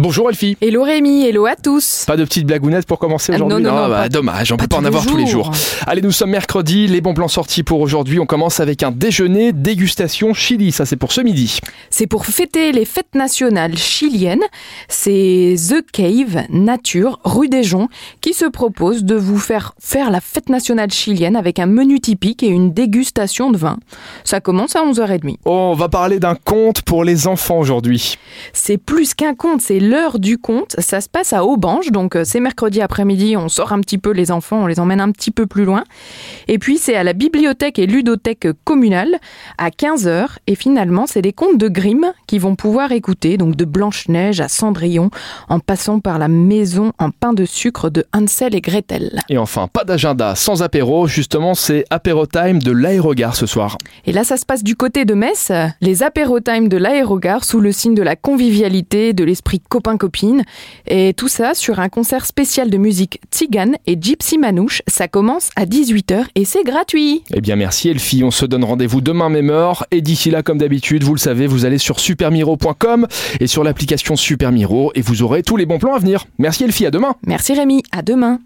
Bonjour Elfie. Hello Rémi, hello à tous. Pas de petites blagounettes pour commencer Ah, aujourd'hui non, non, non, bah, pas- dommage, on peut pas en avoir tous les jours. jours. Allez, nous sommes mercredi, les bons plans sortis pour aujourd'hui. On commence avec un déjeuner dégustation chili, ça c'est pour ce midi. C'est pour fêter les fêtes nationales chiliennes. C'est The Cave Nature, rue des Joncs, qui se propose de vous faire faire la fête nationale chilienne avec un menu typique et une dégustation de vin. Ça commence à 11h30. Oh, on va parler d'un conte pour les enfants aujourd'hui. C'est plus qu'un conte, c'est l'heure du conte. Ça se passe à Aubange, donc euh, c'est mercredi après-midi, on sort un petit peu les enfants, on les emmène un petit peu plus loin. Et puis c'est à la bibliothèque et ludothèque communale à 15h. Et finalement, c'est les contes de Grimm qui vont pouvoir écouter, donc de Blanche-Neige à Cendrillon, en passant par la maison en pain de sucre de Hansel et Gretel. Et enfin, pas d'agenda sans apéro, justement c'est apéro time de l'aérogare ce soir. Et là, ça se passe du côté de Metz, les apéro-time de l'aérogare sous le signe de la convivialité, de l'esprit copain-copine. Et tout ça sur un concert spécial de musique tzigane et gypsy manouche. Ça commence à 18h et c'est gratuit. Eh bien merci Elfie, on se donne rendez-vous demain même heure. Et d'ici là, comme d'habitude, vous le savez, vous allez sur supermiro.com et sur l'application Supermiro et vous aurez tous les bons plans à venir. Merci Elfie, à demain Merci Rémi, à demain.